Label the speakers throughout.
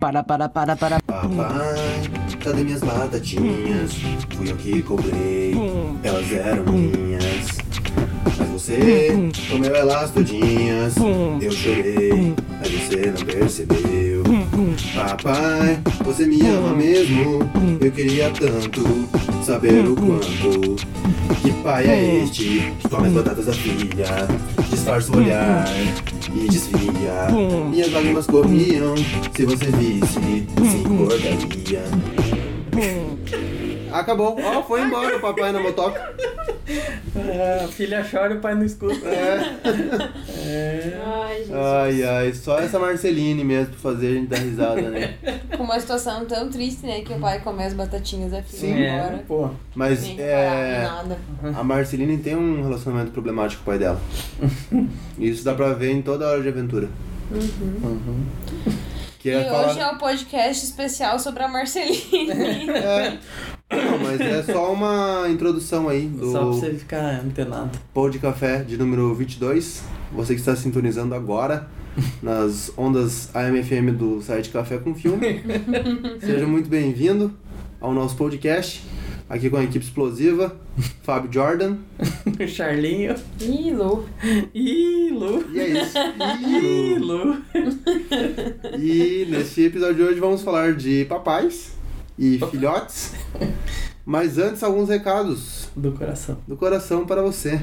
Speaker 1: Para, para, para, para.
Speaker 2: Papai, cadê minhas batatinhas? Fui eu que cobrei, elas eram minhas. Mas você comeu elas todinhas. Eu chorei, mas você não percebeu. Papai, você me ama mesmo? Eu queria tanto saber o quanto. Que pai é este que come as batatas da filha? Disfarça o olhar e desvia. Minhas lágrimas corriam. Se você visse, se importaria. Acabou. Ó, foi embora o papai na motoca.
Speaker 3: É, a filha chora e o pai não escuta.
Speaker 2: É.
Speaker 4: Ai, Jesus.
Speaker 2: Ai, ai, só essa Marceline mesmo pra fazer a gente dar risada, né?
Speaker 4: Com uma situação tão triste, né? Que o pai come as batatinhas da filha
Speaker 2: Sim.
Speaker 3: É,
Speaker 4: embora.
Speaker 3: pô.
Speaker 2: Mas
Speaker 4: Sem
Speaker 2: é.
Speaker 4: nada.
Speaker 2: A Marceline tem um relacionamento problemático com o pai dela. Isso dá pra ver em toda hora de aventura. Que
Speaker 4: E
Speaker 2: é falar...
Speaker 4: hoje é o podcast especial sobre a Marceline.
Speaker 2: É. Não, mas é só uma introdução aí
Speaker 3: Só pra
Speaker 2: do
Speaker 3: você ficar antenado.
Speaker 2: Pão de Café de número 22. Você que está sintonizando agora nas ondas AM/FM do site Café com Filme. Seja muito bem-vindo ao nosso podcast. Aqui com a equipe explosiva, Fábio Jordan.
Speaker 3: Charlinho.
Speaker 4: Ih, Lu.
Speaker 2: E é isso.
Speaker 3: Lu.
Speaker 2: E nesse episódio de hoje vamos falar de papais e filhotes. Mas antes, alguns recados
Speaker 3: Do coração.
Speaker 2: do coração para você.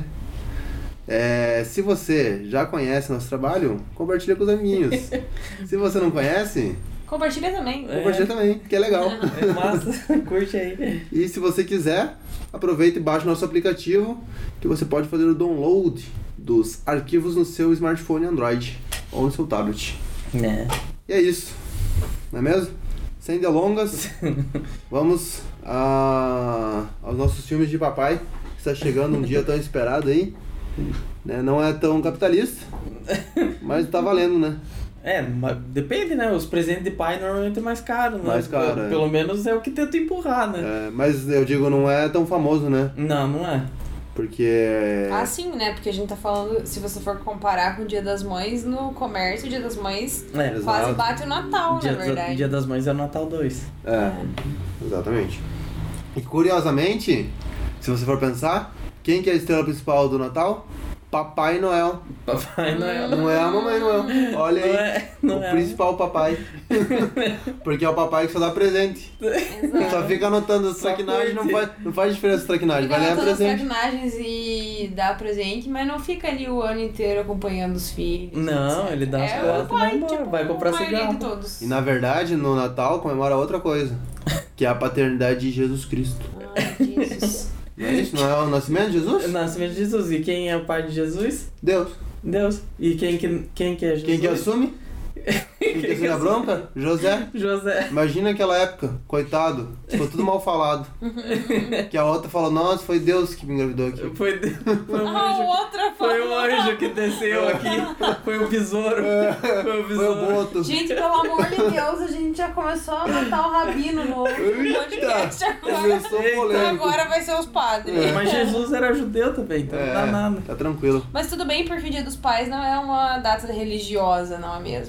Speaker 2: É, se você já conhece nosso trabalho, compartilha com os amiguinhos. se você não conhece,
Speaker 4: Compartilha também.
Speaker 3: É.
Speaker 2: compartilha também, que é legal.
Speaker 3: É massa. Curte aí.
Speaker 2: E se você quiser, aproveita e baixa o nosso aplicativo, que você pode fazer o download dos arquivos no seu smartphone Android ou no seu tablet.
Speaker 3: É.
Speaker 2: E é isso, não é mesmo? Sem delongas, vamos a, aos nossos filmes de papai, que está chegando um dia tão esperado aí. Né? Não é tão capitalista, mas tá valendo, né?
Speaker 3: É, mas depende, né? Os presentes de pai normalmente é mais caro, né?
Speaker 2: Mais caro,
Speaker 3: Pelo,
Speaker 2: é.
Speaker 3: pelo menos é o que tenta empurrar, né?
Speaker 2: É, mas eu digo, não é tão famoso, né?
Speaker 3: Não, não é.
Speaker 2: Porque.
Speaker 4: Ah, sim, né? Porque a gente tá falando, se você for comparar com o Dia das Mães, no comércio, o Dia das Mães
Speaker 3: É.
Speaker 2: Exato.
Speaker 4: quase bate o Natal,
Speaker 3: Dia,
Speaker 4: na verdade.
Speaker 3: Dia das Mães é o Natal 2.
Speaker 2: É, exatamente. E curiosamente, se você for pensar, quem que é a estrela principal do Natal? Papai Noel.
Speaker 3: Papai Noel.
Speaker 2: Não é a Mamãe Noel. Olha aí.
Speaker 3: Não é, não
Speaker 2: o
Speaker 3: é.
Speaker 2: principal papai. Porque é o papai que só dá presente.
Speaker 4: Exato.
Speaker 2: Só fica anotando as traquinagens, não faz, não faz diferença as traquinagens, vai ganhar
Speaker 4: todas as
Speaker 2: presente.
Speaker 4: traquinagens e dá presente, mas não fica ali o ano inteiro acompanhando os filhos.
Speaker 3: Não,
Speaker 4: etc.
Speaker 3: ele dá as
Speaker 4: é pai,
Speaker 3: vai embora,
Speaker 4: tipo,
Speaker 3: vai comprar cigarro.
Speaker 4: de todos.
Speaker 2: E na verdade, no Natal comemora outra coisa. Que é a paternidade de Jesus Cristo.
Speaker 4: Ai, Jesus.
Speaker 2: É isso? Não é o nascimento de Jesus?
Speaker 3: Nascimento de Jesus. E quem é o pai de Jesus?
Speaker 2: Deus.
Speaker 3: Deus. E quem que, quem que é Jesus?
Speaker 2: Quem que assume? Quem que assume a bronca? José.
Speaker 3: José.
Speaker 2: Imagina aquela época, coitado, ficou tudo mal falado. que a outra falou, nossa, foi Deus que me engravidou aqui.
Speaker 3: Foi, foi um
Speaker 4: A
Speaker 3: anjo.
Speaker 4: outra
Speaker 3: Foi um
Speaker 4: falou.
Speaker 3: anjo que desceu aqui. Foi o besouro. Foi o
Speaker 2: Foi o
Speaker 3: besouro.
Speaker 2: Boto.
Speaker 4: Gente, pelo amor de Deus, a gente já começou a matar o rabino no podcast agora.
Speaker 2: Começou.
Speaker 4: Agora vai ser os padres.
Speaker 3: Mas Jesus era judeu também, então não dá
Speaker 2: É,
Speaker 3: nada.
Speaker 2: tá tranquilo.
Speaker 4: Mas tudo bem, porque o Dia dos Pais não é uma data religiosa, não é mesmo?